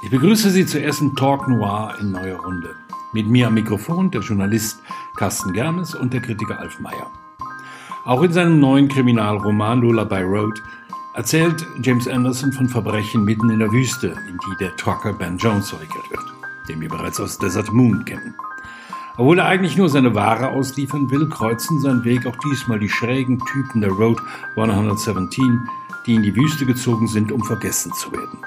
Ich begrüße Sie zur ersten Talk Noir in neuer Runde. Mit mir am Mikrofon der Journalist Carsten Germes und der Kritiker Alf Meyer. Auch in seinem neuen Kriminalroman Lullaby Road erzählt James Anderson von Verbrechen mitten in der Wüste, in die der Trucker Ben Jones verwickelt wird, den wir bereits aus Desert Moon kennen. Obwohl er eigentlich nur seine Ware ausliefern will, kreuzen seinen Weg auch diesmal die schrägen Typen der Road 117, die in die Wüste gezogen sind, um vergessen zu werden.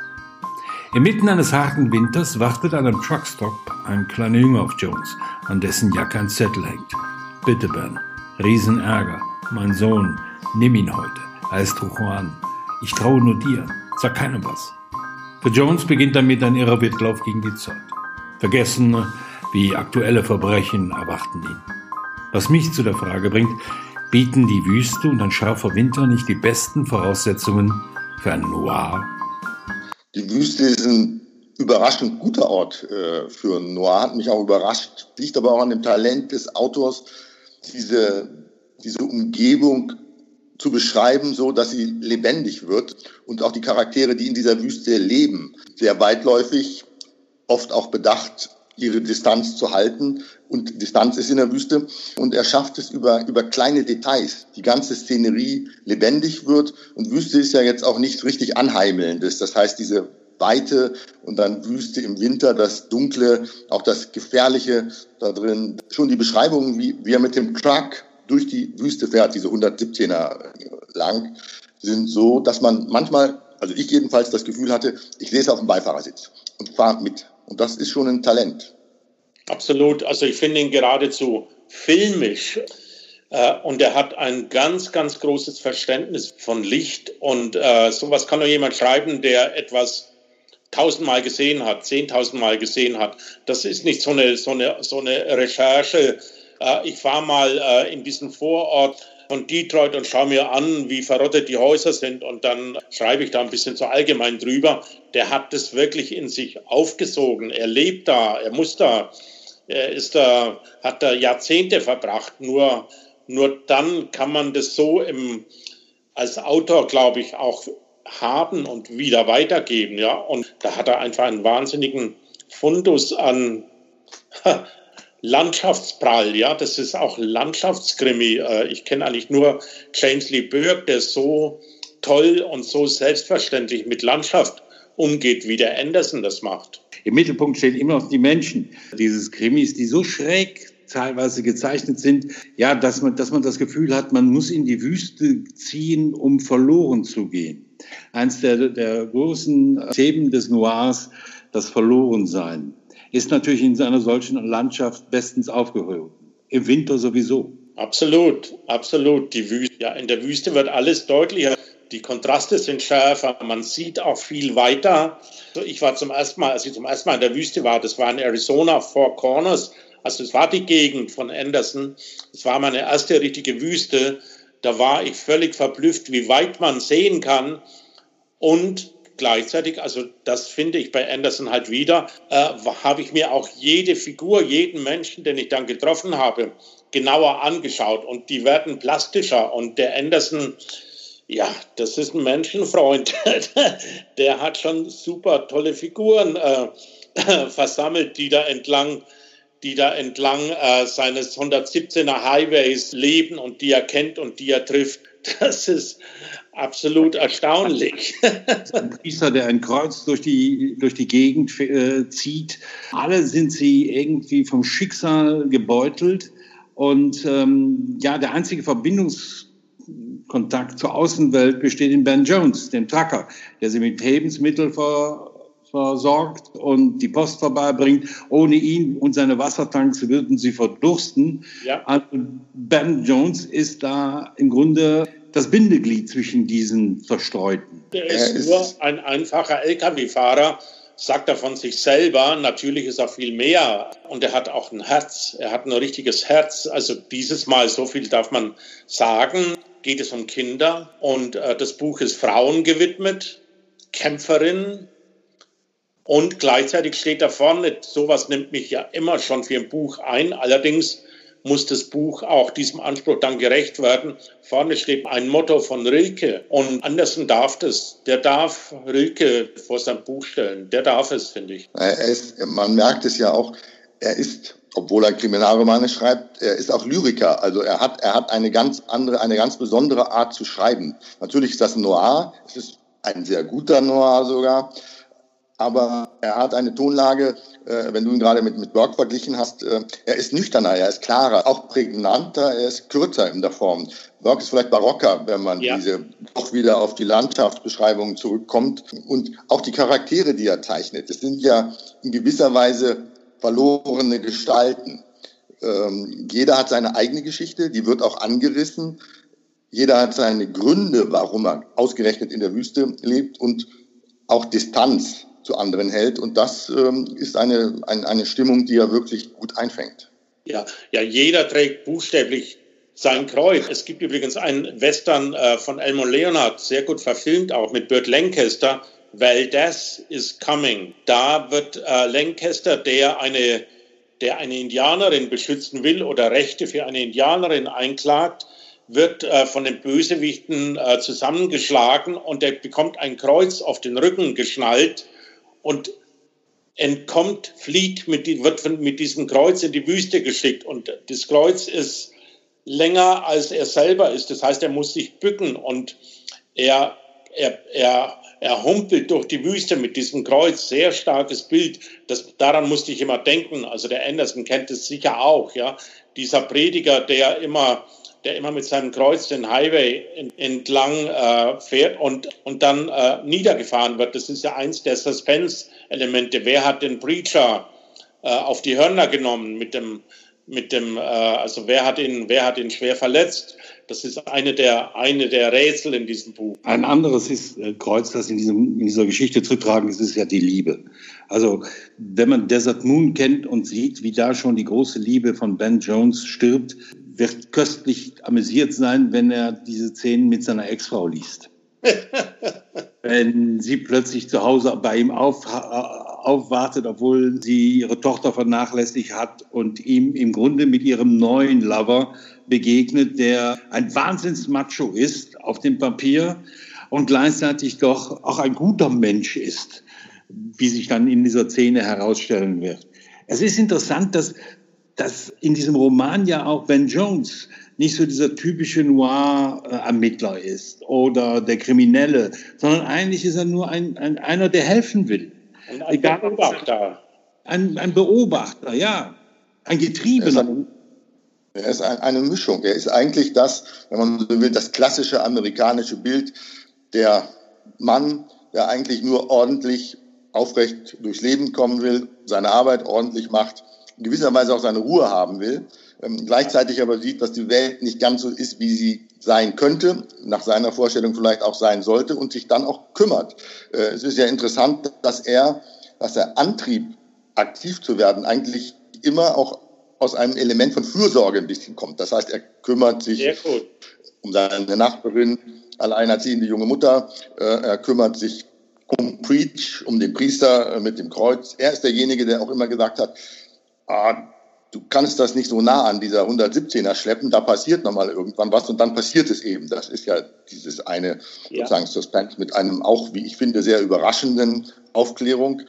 Inmitten eines harten Winters wartet an einem Truckstop ein kleiner Junge auf Jones, an dessen Jacke ein Zettel hängt. Bitte, Ben. Riesenärger. Mein Sohn. Nimm ihn heute. Heißt Juan. Ich traue nur dir. Sag keinem was. Für Jones beginnt damit ein irrer Wettlauf gegen die Zeit. Vergessene wie aktuelle Verbrechen erwarten ihn. Was mich zu der Frage bringt, bieten die Wüste und ein scharfer Winter nicht die besten Voraussetzungen für ein Noir die Wüste ist ein überraschend guter Ort äh, für Noir, hat mich auch überrascht. Liegt aber auch an dem Talent des Autors, diese, diese Umgebung zu beschreiben, so dass sie lebendig wird und auch die Charaktere, die in dieser Wüste leben, sehr weitläufig, oft auch bedacht, ihre Distanz zu halten. Und Distanz ist in der Wüste. Und er schafft es über, über kleine Details. Die ganze Szenerie lebendig wird. Und Wüste ist ja jetzt auch nichts richtig Anheimelndes. Das heißt, diese Weite und dann Wüste im Winter, das Dunkle, auch das Gefährliche da drin. Schon die Beschreibung, wie, wie er mit dem Truck durch die Wüste fährt, diese 117er lang, sind so, dass man manchmal, also ich jedenfalls das Gefühl hatte, ich lese auf dem Beifahrersitz und fahre mit. Und das ist schon ein Talent. Absolut. Also ich finde ihn geradezu filmisch. Äh, und er hat ein ganz, ganz großes Verständnis von Licht. Und äh, sowas kann nur jemand schreiben, der etwas tausendmal gesehen hat, zehntausendmal gesehen hat. Das ist nicht so eine, so eine, so eine Recherche. Äh, ich war mal in diesem Vorort von Detroit und schaue mir an, wie verrottet die Häuser sind und dann schreibe ich da ein bisschen so allgemein drüber. Der hat das wirklich in sich aufgesogen. Er lebt da, er muss da, er ist da, hat da Jahrzehnte verbracht. Nur, nur dann kann man das so im, als Autor, glaube ich, auch haben und wieder weitergeben, ja. Und da hat er einfach einen wahnsinnigen Fundus an Landschaftsprall, ja, das ist auch Landschaftskrimi. Äh, ich kenne eigentlich nur James Lee Burke, der so toll und so selbstverständlich mit Landschaft umgeht, wie der Anderson das macht. Im Mittelpunkt stehen immer noch die Menschen dieses Krimis, die so schräg teilweise gezeichnet sind, ja, dass man, dass man das Gefühl hat, man muss in die Wüste ziehen, um verloren zu gehen. Eins der, der großen Themen des Noirs, das Verlorensein ist natürlich in einer solchen Landschaft bestens aufgehoben. Im Winter sowieso. Absolut, absolut. Die Wüste, ja, in der Wüste wird alles deutlicher. Die Kontraste sind schärfer. Man sieht auch viel weiter. Ich war zum ersten Mal, als ich zum ersten Mal in der Wüste war, das war in Arizona, Four Corners. Also es war die Gegend von Anderson. Es war meine erste richtige Wüste. Da war ich völlig verblüfft, wie weit man sehen kann. Und gleichzeitig, also das finde ich bei Anderson halt wieder, äh, habe ich mir auch jede Figur, jeden Menschen, den ich dann getroffen habe, genauer angeschaut. Und die werden plastischer. Und der Anderson, ja, das ist ein Menschenfreund, der hat schon super tolle Figuren äh, versammelt, die da entlang die da entlang äh, seines 117er Highways leben und die er kennt und die er trifft. Das ist absolut erstaunlich. Ein Priester, der ein Kreuz durch die, durch die Gegend äh, zieht. Alle sind sie irgendwie vom Schicksal gebeutelt. Und ähm, ja, der einzige Verbindungskontakt zur Außenwelt besteht in Ben Jones, dem Trucker, der sie mit Lebensmitteln ver versorgt und die Post vorbeibringt. Ohne ihn und seine Wassertanks würden sie verdursten. Ja. Also ben Jones ist da im Grunde das Bindeglied zwischen diesen Verstreuten. Er ist nur ein einfacher Lkw-Fahrer, sagt er von sich selber. Natürlich ist er viel mehr und er hat auch ein Herz. Er hat ein richtiges Herz. Also dieses Mal, so viel darf man sagen, geht es um Kinder und äh, das Buch ist Frauen gewidmet. Kämpferin und gleichzeitig steht da vorne, sowas nimmt mich ja immer schon für ein Buch ein. Allerdings muss das Buch auch diesem Anspruch dann gerecht werden. Vorne steht ein Motto von Rilke und Andersen darf das. Der darf Rilke vor sein Buch stellen. Der darf es, finde ich. Ist, man merkt es ja auch, er ist obwohl er Kriminalromane schreibt, er ist auch Lyriker. Also er hat, er hat eine ganz andere, eine ganz besondere Art zu schreiben. Natürlich ist das Noir, es ist ein sehr guter Noir sogar, aber er hat eine Tonlage, äh, wenn du ihn gerade mit, mit Burke verglichen hast, äh, er ist nüchterner, er ist klarer, auch prägnanter, er ist kürzer in der Form. Burke ist vielleicht barocker, wenn man ja. diese auch wieder auf die Landschaftsbeschreibungen zurückkommt und auch die Charaktere, die er zeichnet. Es sind ja in gewisser Weise verlorene Gestalten. Ähm, jeder hat seine eigene Geschichte, die wird auch angerissen. Jeder hat seine Gründe, warum er ausgerechnet in der Wüste lebt und auch Distanz zu anderen hält. Und das ähm, ist eine, eine, eine Stimmung, die er wirklich gut einfängt. Ja, ja, jeder trägt buchstäblich sein Kreuz. Es gibt übrigens einen Western äh, von Elmo Leonard, sehr gut verfilmt, auch mit Burt Lancaster. Valdez is coming. Da wird äh, Lancaster, der eine, der eine Indianerin beschützen will oder Rechte für eine Indianerin einklagt, wird äh, von den Bösewichten äh, zusammengeschlagen und er bekommt ein Kreuz auf den Rücken geschnallt und entkommt, flieht, mit, wird mit diesem Kreuz in die Wüste geschickt. Und das Kreuz ist länger, als er selber ist. Das heißt, er muss sich bücken und er, er, er, er humpelt durch die Wüste mit diesem Kreuz. Sehr starkes Bild. Das, daran musste ich immer denken. Also der Anderson kennt es sicher auch. Ja, Dieser Prediger, der immer der immer mit seinem Kreuz den Highway entlang äh, fährt und, und dann äh, niedergefahren wird. Das ist ja eins der Suspense-Elemente. Wer hat den Preacher äh, auf die Hörner genommen mit dem, mit dem, äh, also wer hat ihn, wer hat ihn schwer verletzt? Das ist eine der, eine der Rätsel in diesem Buch. Ein anderes ist, äh, Kreuz, das in, diesem, in dieser Geschichte zu tragen ist, ist ja die Liebe. Also, wenn man Desert Moon kennt und sieht, wie da schon die große Liebe von Ben Jones stirbt, wird köstlich amüsiert sein, wenn er diese Szenen mit seiner Ex-Frau liest. wenn sie plötzlich zu Hause bei ihm auf, aufwartet, obwohl sie ihre Tochter vernachlässigt hat und ihm im Grunde mit ihrem neuen Lover begegnet, der ein Wahnsinnsmacho ist auf dem Papier und gleichzeitig doch auch ein guter Mensch ist, wie sich dann in dieser Szene herausstellen wird. Es ist interessant, dass dass in diesem Roman ja auch Ben Jones nicht so dieser typische Noir-Ermittler ist oder der Kriminelle, sondern eigentlich ist er nur ein, ein einer, der helfen will. Ein, ein Beobachter. Ein, ein, Beobachter, ja. Ein Getriebener. Er ist ein, eine Mischung. Er ist eigentlich das, wenn man so will, das klassische amerikanische Bild der Mann, der eigentlich nur ordentlich aufrecht durchs Leben kommen will, seine Arbeit ordentlich macht in gewisser Weise auch seine Ruhe haben will, ähm, gleichzeitig aber sieht, dass die Welt nicht ganz so ist, wie sie sein könnte, nach seiner Vorstellung vielleicht auch sein sollte und sich dann auch kümmert. Äh, es ist ja interessant, dass er, dass der Antrieb, aktiv zu werden, eigentlich immer auch aus einem Element von Fürsorge ein bisschen kommt. Das heißt, er kümmert sich um seine Nachbarin, alleinerziehende junge Mutter, äh, er kümmert sich um Preach, um den Priester äh, mit dem Kreuz. Er ist derjenige, der auch immer gesagt hat, ah, du kannst das nicht so nah an dieser 117er schleppen, da passiert nochmal irgendwann was und dann passiert es eben. Das ist ja dieses eine ja. sozusagen Suspense mit einem auch, wie ich finde, sehr überraschenden Aufklärung.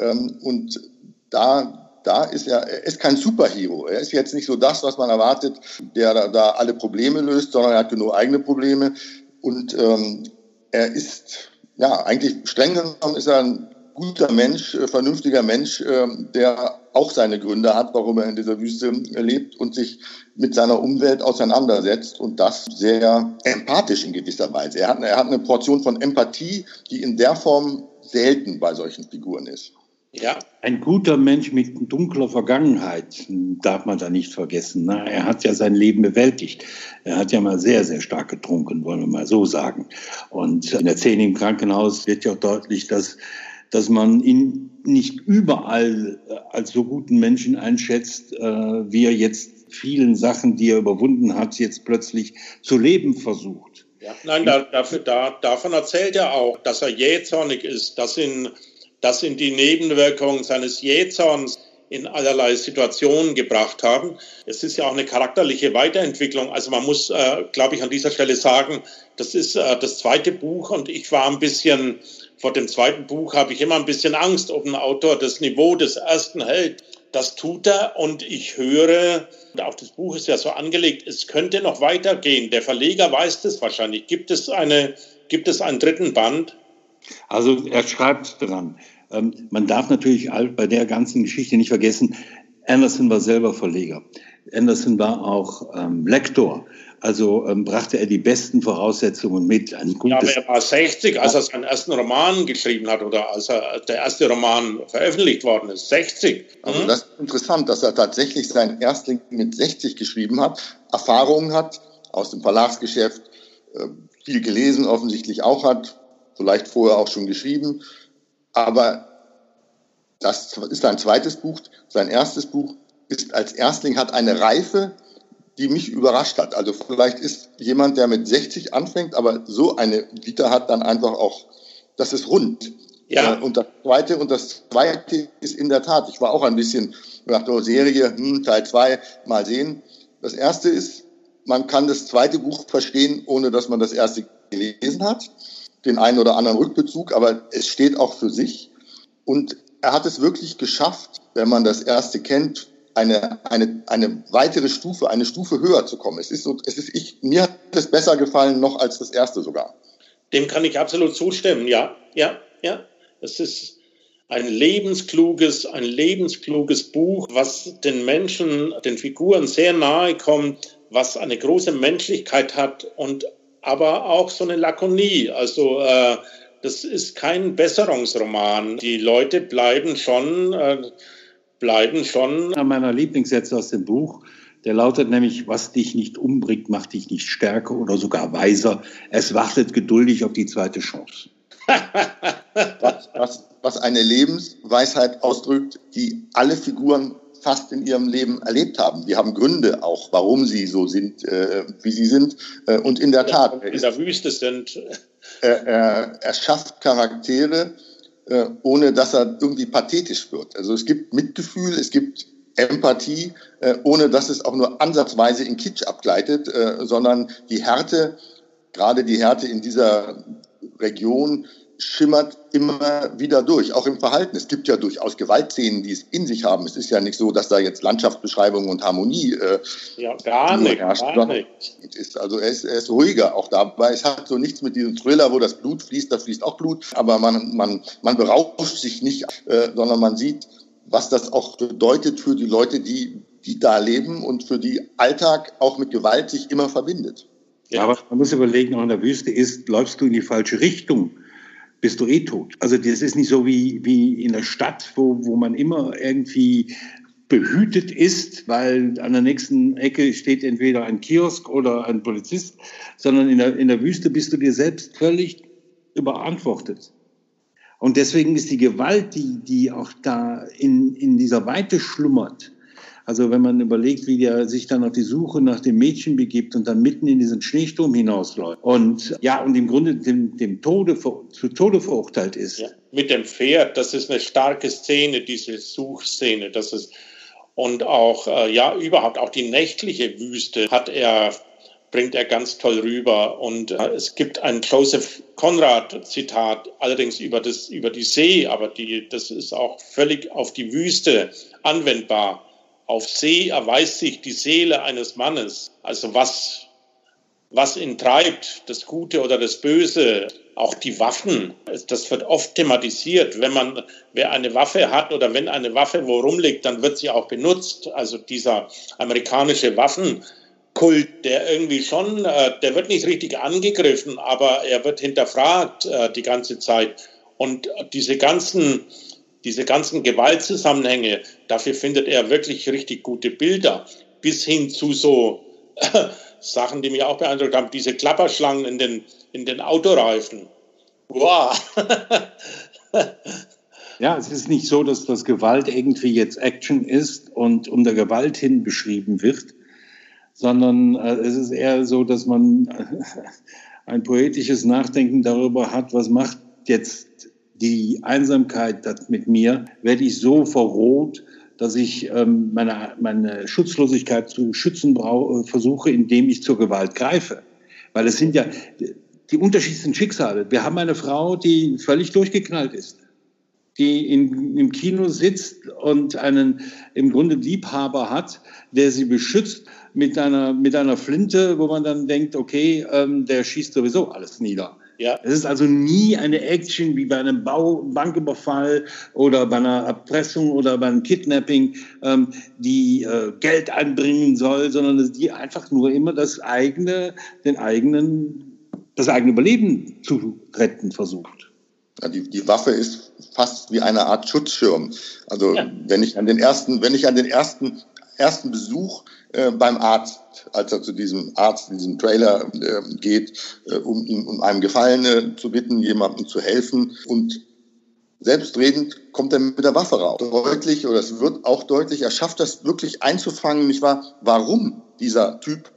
Ähm, und da, da ist er, er ist kein Superhero. Er ist jetzt nicht so das, was man erwartet, der da, da alle Probleme löst, sondern er hat genug eigene Probleme. Und ähm, er ist, ja, eigentlich streng genommen ist er ein guter Mensch, äh, vernünftiger Mensch, ähm, der auch seine Gründe hat, warum er in dieser Wüste lebt und sich mit seiner Umwelt auseinandersetzt und das sehr empathisch in gewisser Weise. Er hat, er hat eine Portion von Empathie, die in der Form selten bei solchen Figuren ist. Ja. Ein guter Mensch mit dunkler Vergangenheit darf man da nicht vergessen. Na, er hat ja sein Leben bewältigt. Er hat ja mal sehr, sehr stark getrunken, wollen wir mal so sagen. Und in der Szene im Krankenhaus wird ja auch deutlich, dass dass man ihn nicht überall äh, als so guten Menschen einschätzt, äh, wie er jetzt vielen Sachen, die er überwunden hat, jetzt plötzlich zu leben versucht. Ja, nein, da, dafür, da, davon erzählt er auch, dass er jähzornig ist. Das sind, das sind die Nebenwirkungen seines Jähzorns. In allerlei Situationen gebracht haben. Es ist ja auch eine charakterliche Weiterentwicklung. Also man muss, äh, glaube ich, an dieser Stelle sagen, das ist äh, das zweite Buch und ich war ein bisschen, vor dem zweiten Buch habe ich immer ein bisschen Angst, ob ein Autor das Niveau des ersten hält. Das tut er und ich höre, auch das Buch ist ja so angelegt, es könnte noch weitergehen. Der Verleger weiß das wahrscheinlich. Gibt es, eine, gibt es einen dritten Band? Also er schreibt dran. Ähm, man darf natürlich bei der ganzen Geschichte nicht vergessen, Anderson war selber Verleger. Anderson war auch ähm, Lektor. Also ähm, brachte er die besten Voraussetzungen mit. Ein gutes ja, aber er war 60, als er seinen ersten Roman geschrieben hat oder als er, der erste Roman veröffentlicht worden ist. 60. Also das ist interessant, dass er tatsächlich seinen Erstling mit 60 geschrieben hat, Erfahrungen hat aus dem Verlagsgeschäft, äh, viel gelesen offensichtlich auch hat, vielleicht vorher auch schon geschrieben. Aber das ist sein zweites Buch. Sein erstes Buch ist als Erstling hat eine Reife, die mich überrascht hat. Also vielleicht ist jemand, der mit 60 anfängt, aber so eine Vita hat, dann einfach auch, das ist rund. Ja. Äh, und das zweite, und das zweite ist in der Tat, ich war auch ein bisschen nach der Serie, hm, Teil zwei, mal sehen. Das erste ist, man kann das zweite Buch verstehen, ohne dass man das erste gelesen hat. Den einen oder anderen Rückbezug, aber es steht auch für sich. Und er hat es wirklich geschafft, wenn man das erste kennt, eine, eine, eine weitere Stufe, eine Stufe höher zu kommen. Es ist so, es ist, ich, mir hat es besser gefallen noch als das erste sogar. Dem kann ich absolut zustimmen, ja, ja, ja. Es ist ein lebenskluges, ein lebenskluges Buch, was den Menschen, den Figuren sehr nahe kommt, was eine große Menschlichkeit hat und aber auch so eine Lakonie. Also äh, das ist kein Besserungsroman. Die Leute bleiben schon äh, bleiben schon. Einer meiner Lieblingssätze aus dem Buch, der lautet nämlich, was dich nicht umbringt, macht dich nicht stärker oder sogar weiser. Es wartet geduldig auf die zweite Chance. was, was, was eine Lebensweisheit ausdrückt, die alle Figuren fast in ihrem Leben erlebt haben. Die haben Gründe auch, warum sie so sind, äh, wie sie sind. Äh, und in der Tat. In der Wüste sind. Er, er, er schafft Charaktere, äh, ohne dass er irgendwie pathetisch wird. Also es gibt Mitgefühl, es gibt Empathie, äh, ohne dass es auch nur ansatzweise in Kitsch abgleitet, äh, sondern die Härte, gerade die Härte in dieser Region, schimmert immer wieder durch, auch im Verhalten. Es gibt ja durchaus Gewaltszenen, die es in sich haben. Es ist ja nicht so, dass da jetzt Landschaftsbeschreibung und Harmonie äh, ja, gar nicht, herrscht, gar nicht. Ist. Also er ist, er ist ruhiger auch dabei. Es hat so nichts mit diesem Thriller, wo das Blut fließt, da fließt auch Blut, aber man, man, man berauscht sich nicht, äh, sondern man sieht, was das auch bedeutet für die Leute, die, die da leben und für die Alltag auch mit Gewalt sich immer verbindet. Ja, aber man muss überlegen, auch in der Wüste ist, läufst du in die falsche Richtung bist du eh tot. Also das ist nicht so wie, wie in der Stadt, wo, wo man immer irgendwie behütet ist, weil an der nächsten Ecke steht entweder ein Kiosk oder ein Polizist, sondern in der, in der Wüste bist du dir selbst völlig überantwortet. Und deswegen ist die Gewalt, die, die auch da in, in dieser Weite schlummert, also wenn man überlegt, wie der sich dann auf die Suche nach dem Mädchen begibt und dann mitten in diesen Schneesturm hinausläuft und ja, und im Grunde dem, dem Tode, zu Tode verurteilt ist. Ja, mit dem Pferd, das ist eine starke Szene, diese Suchszene. Das ist, und auch, äh, ja, überhaupt auch die nächtliche Wüste hat er bringt er ganz toll rüber. Und äh, es gibt ein Joseph Conrad-Zitat, allerdings über, das, über die See, aber die, das ist auch völlig auf die Wüste anwendbar. Auf See erweist sich die Seele eines Mannes, also was, was ihn treibt, das Gute oder das Böse, auch die Waffen. Das wird oft thematisiert. Wenn man, wer eine Waffe hat oder wenn eine Waffe wo rumliegt, dann wird sie auch benutzt. Also dieser amerikanische Waffenkult, der irgendwie schon, äh, der wird nicht richtig angegriffen, aber er wird hinterfragt äh, die ganze Zeit. Und diese ganzen diese ganzen Gewaltzusammenhänge, dafür findet er wirklich richtig gute Bilder, bis hin zu so äh, Sachen, die mich auch beeindruckt haben, diese Klapperschlangen in den, in den Autoreifen. Wow. ja, es ist nicht so, dass das Gewalt irgendwie jetzt Action ist und um der Gewalt hin beschrieben wird, sondern äh, es ist eher so, dass man ein poetisches Nachdenken darüber hat, was macht jetzt die Einsamkeit mit mir, werde ich so verroht, dass ich ähm, meine, meine Schutzlosigkeit zu schützen brauche, versuche, indem ich zur Gewalt greife. Weil es sind ja die unterschiedlichsten Schicksale. Wir haben eine Frau, die völlig durchgeknallt ist die in, im Kino sitzt und einen im Grunde Liebhaber hat, der sie beschützt mit einer, mit einer Flinte, wo man dann denkt, okay, ähm, der schießt sowieso alles nieder. Ja. Es ist also nie eine Action wie bei einem Bau Banküberfall oder bei einer Erpressung oder bei einem Kidnapping, ähm, die äh, Geld einbringen soll, sondern die einfach nur immer das eigene, den eigenen, das eigene Überleben zu retten versucht. Ja, die, die Waffe ist fast wie eine Art Schutzschirm. Also ja. wenn ich an den ersten, wenn ich an den ersten ersten Besuch äh, beim Arzt, als er zu diesem Arzt, diesem Trailer äh, geht, äh, um ihm um einem Gefallene zu bitten, jemandem zu helfen und selbstredend kommt er mit der Waffe raus. Deutlich, oder es wird auch deutlich, er schafft das wirklich einzufangen, nicht wahr? Warum dieser Typ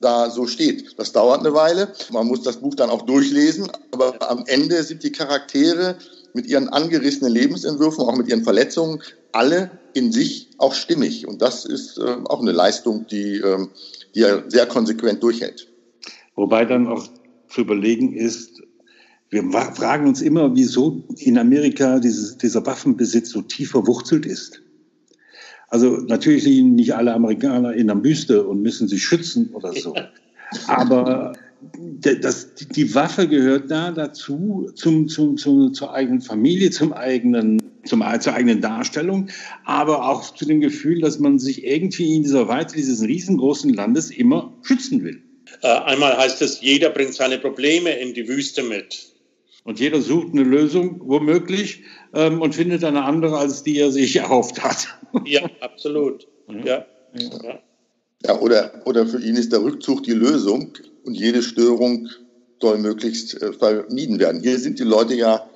da so steht. Das dauert eine Weile. Man muss das Buch dann auch durchlesen. Aber am Ende sind die Charaktere mit ihren angerissenen Lebensentwürfen, auch mit ihren Verletzungen, alle in sich auch stimmig. Und das ist äh, auch eine Leistung, die, äh, die er sehr konsequent durchhält. Wobei dann auch zu überlegen ist, wir fragen uns immer, wieso in Amerika dieses, dieser Waffenbesitz so tief verwurzelt ist. Also natürlich liegen nicht alle Amerikaner in der Wüste und müssen sich schützen oder so. Aber das, die Waffe gehört da dazu, zum, zum, zum, zur eigenen Familie, zum eigenen, zum, zur eigenen Darstellung, aber auch zu dem Gefühl, dass man sich irgendwie in dieser Weite dieses riesengroßen Landes immer schützen will. Äh, einmal heißt es, jeder bringt seine Probleme in die Wüste mit. Und jeder sucht eine Lösung, womöglich, ähm, und findet eine andere, als die er sich erhofft hat. Ja, absolut. Ja. ja. ja. oder, oder für ihn ist der Rückzug die Lösung und jede Störung soll möglichst äh, vermieden werden. Hier sind die Leute ja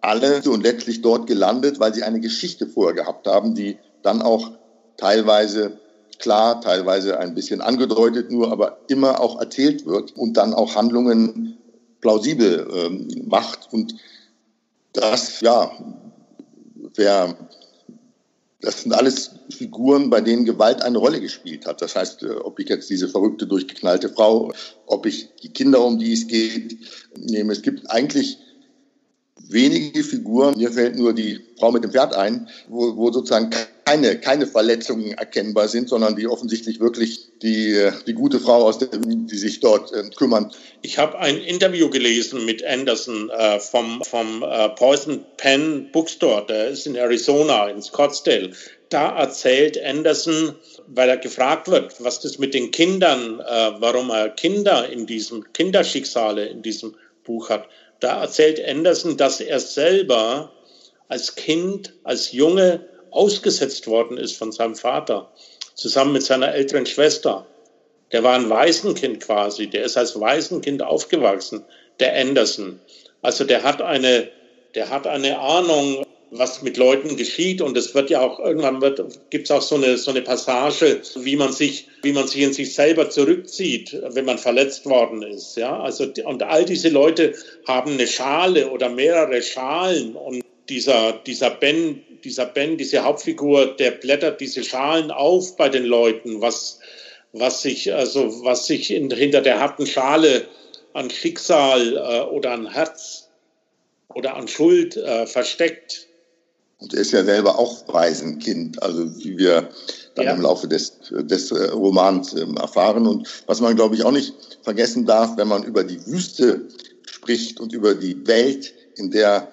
alle und letztlich dort gelandet, weil sie eine Geschichte vorher gehabt haben, die dann auch teilweise klar, teilweise ein bisschen angedeutet nur, aber immer auch erzählt wird und dann auch Handlungen plausibel ähm, macht. Und das, ja, wer das sind alles Figuren, bei denen Gewalt eine Rolle gespielt hat. Das heißt, äh, ob ich jetzt diese verrückte, durchgeknallte Frau, ob ich die Kinder, um die es geht, nehme. Es gibt eigentlich wenige Figuren, mir fällt nur die Frau mit dem Pferd ein, wo, wo sozusagen keine, keine Verletzungen erkennbar sind, sondern die offensichtlich wirklich die, die gute Frau aus der, die sich dort äh, kümmern. Ich habe ein Interview gelesen mit Anderson äh, vom, vom äh, Poison Pen Bookstore, der ist in Arizona, in Scottsdale. Da erzählt Anderson, weil er gefragt wird, was das mit den Kindern, äh, warum er Kinder in diesem, Kinderschicksale in diesem Buch hat. Da erzählt Anderson, dass er selber als Kind, als Junge ausgesetzt worden ist von seinem Vater, zusammen mit seiner älteren Schwester. Der war ein Waisenkind quasi, der ist als Waisenkind aufgewachsen, der Anderson. Also der hat eine, der hat eine Ahnung, was mit Leuten geschieht. Und es wird ja auch irgendwann wird, gibt es auch so eine, so eine Passage, wie man sich, wie man sich in sich selber zurückzieht, wenn man verletzt worden ist. Ja, also, und all diese Leute haben eine Schale oder mehrere Schalen und dieser, dieser Ben, dieser Ben, diese Hauptfigur, der blättert diese Schalen auf bei den Leuten, was, was sich, also, was sich in, hinter der harten Schale an Schicksal äh, oder an Herz oder an Schuld äh, versteckt. Und er ist ja selber auch Waisenkind, also wie wir dann ja. im Laufe des, des äh, Romans ähm, erfahren. Und was man, glaube ich, auch nicht vergessen darf, wenn man über die Wüste spricht und über die Welt, in der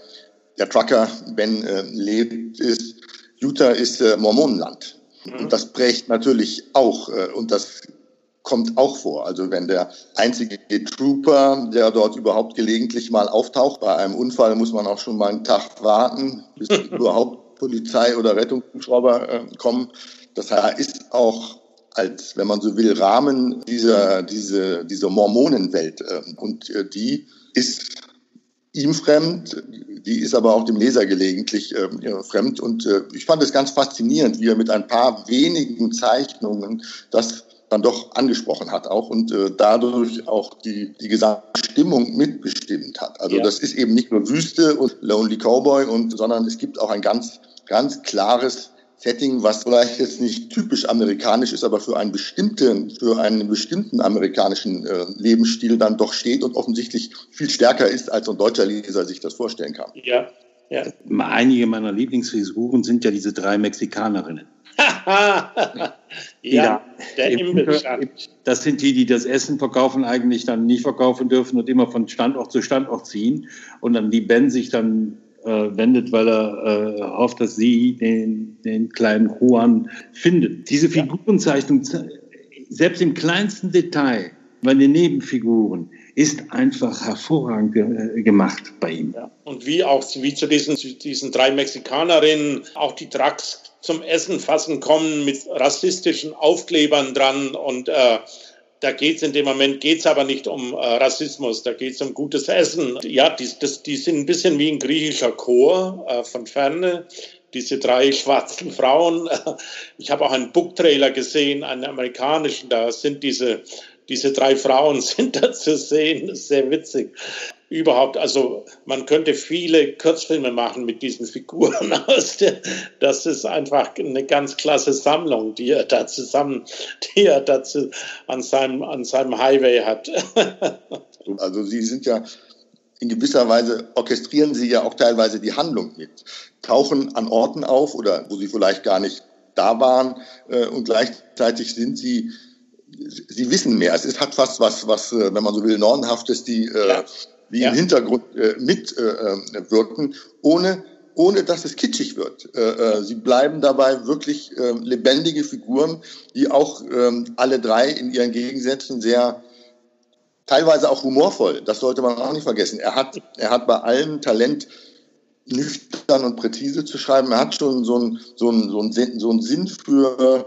der Trucker Ben äh, lebt, ist, Utah ist äh, Mormonenland. Mhm. Und das prägt natürlich auch, äh, und das kommt auch vor. Also wenn der einzige Trooper, der dort überhaupt gelegentlich mal auftaucht, bei einem Unfall muss man auch schon mal einen Tag warten, bis überhaupt Polizei oder Rettungshubschrauber äh, kommen. Das ist auch als, wenn man so will, Rahmen dieser, diese, dieser Mormonenwelt. Äh, und äh, die ist ihm fremd, die ist aber auch dem Leser gelegentlich äh, fremd. Und äh, ich fand es ganz faszinierend, wie er mit ein paar wenigen Zeichnungen das dann doch angesprochen hat auch und äh, dadurch auch die, die gesamte Stimmung mitbestimmt hat. Also ja. das ist eben nicht nur Wüste und Lonely Cowboy, und, sondern es gibt auch ein ganz, ganz klares Setting, was vielleicht jetzt nicht typisch amerikanisch ist, aber für einen bestimmten, für einen bestimmten amerikanischen äh, Lebensstil dann doch steht und offensichtlich viel stärker ist, als ein deutscher Leser sich das vorstellen kann. Ja, ja. Einige meiner Lieblingsfiguren sind ja diese drei Mexikanerinnen. ja, der Das sind die, die das Essen verkaufen, eigentlich dann nicht verkaufen dürfen und immer von Standort zu Standort ziehen. Und dann die Ben sich dann wendet, weil er äh, hofft, dass sie den, den kleinen Juan findet. Diese Figurenzeichnung, selbst im kleinsten Detail, bei den Nebenfiguren, ist einfach hervorragend ge gemacht bei ihm. Ja. Und wie auch wie zu diesen, diesen drei Mexikanerinnen, auch die Trucks zum Essen fassen kommen mit rassistischen Aufklebern dran und äh, da geht es in dem Moment geht's aber nicht um äh, Rassismus, da geht es um gutes Essen. Ja, die, das, die sind ein bisschen wie ein griechischer Chor äh, von ferne. Diese drei schwarzen Frauen. Ich habe auch einen Book-Trailer gesehen, einen amerikanischen. Da sind diese diese drei Frauen sind da zu sehen. Sehr witzig überhaupt, also man könnte viele Kurzfilme machen mit diesen Figuren aus. Der, das ist einfach eine ganz klasse Sammlung, die er da zusammen, die er dazu an seinem, an seinem Highway hat. also Sie sind ja in gewisser Weise orchestrieren Sie ja auch teilweise die Handlung mit, tauchen an Orten auf oder wo Sie vielleicht gar nicht da waren äh, und gleichzeitig sind Sie Sie wissen mehr. Es ist, hat fast was, was, äh, wenn man so will, Nornhaftes, die äh, ja die ja. im Hintergrund äh, mitwirken, äh, ohne, ohne dass es kitschig wird. Äh, äh, sie bleiben dabei wirklich äh, lebendige Figuren, die auch äh, alle drei in ihren Gegensätzen sehr teilweise auch humorvoll. Das sollte man auch nicht vergessen. Er hat, er hat bei allem Talent, nüchtern und präzise zu schreiben. Er hat schon so einen, so einen, so einen, so einen Sinn für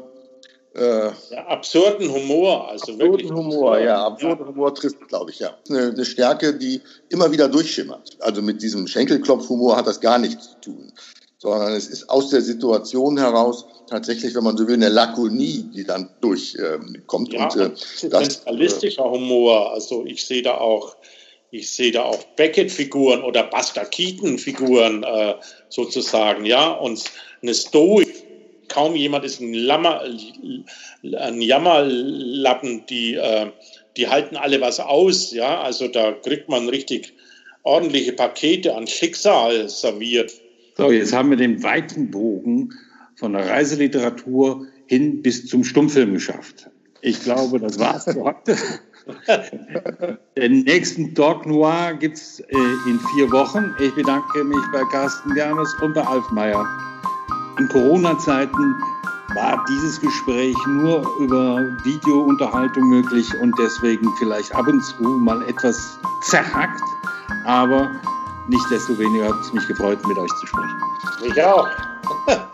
äh, ja, absurden Humor, also absurden wirklich. Humor, ja, absurden ja. Humor trifft, glaube ich, ja. Eine, eine, Stärke, die immer wieder durchschimmert. Also mit diesem Schenkelklopfhumor hat das gar nichts zu tun, sondern es ist aus der Situation heraus tatsächlich, wenn man so will, eine Lakonie, die dann durchkommt. Ähm, ja, und, äh, zentralistischer äh, Humor. Also ich sehe da auch ich sehe da auch Beckett-Figuren oder Buster Keaton-Figuren äh, sozusagen, ja, und eine Stoik kaum jemand ist ein, Lammer, ein Jammerlappen, die, äh, die halten alle was aus, ja, also da kriegt man richtig ordentliche Pakete an Schicksal serviert. So, jetzt haben wir den weiten Bogen von der Reiseliteratur hin bis zum Stummfilm geschafft. Ich glaube, das war's für heute. Den nächsten Dog Noir gibt es äh, in vier Wochen. Ich bedanke mich bei Carsten Germes und bei Alf Meyer. In Corona-Zeiten war dieses Gespräch nur über Videounterhaltung möglich und deswegen vielleicht ab und zu mal etwas zerhackt. Aber nicht desto weniger hat es mich gefreut, mit euch zu sprechen. Ich auch.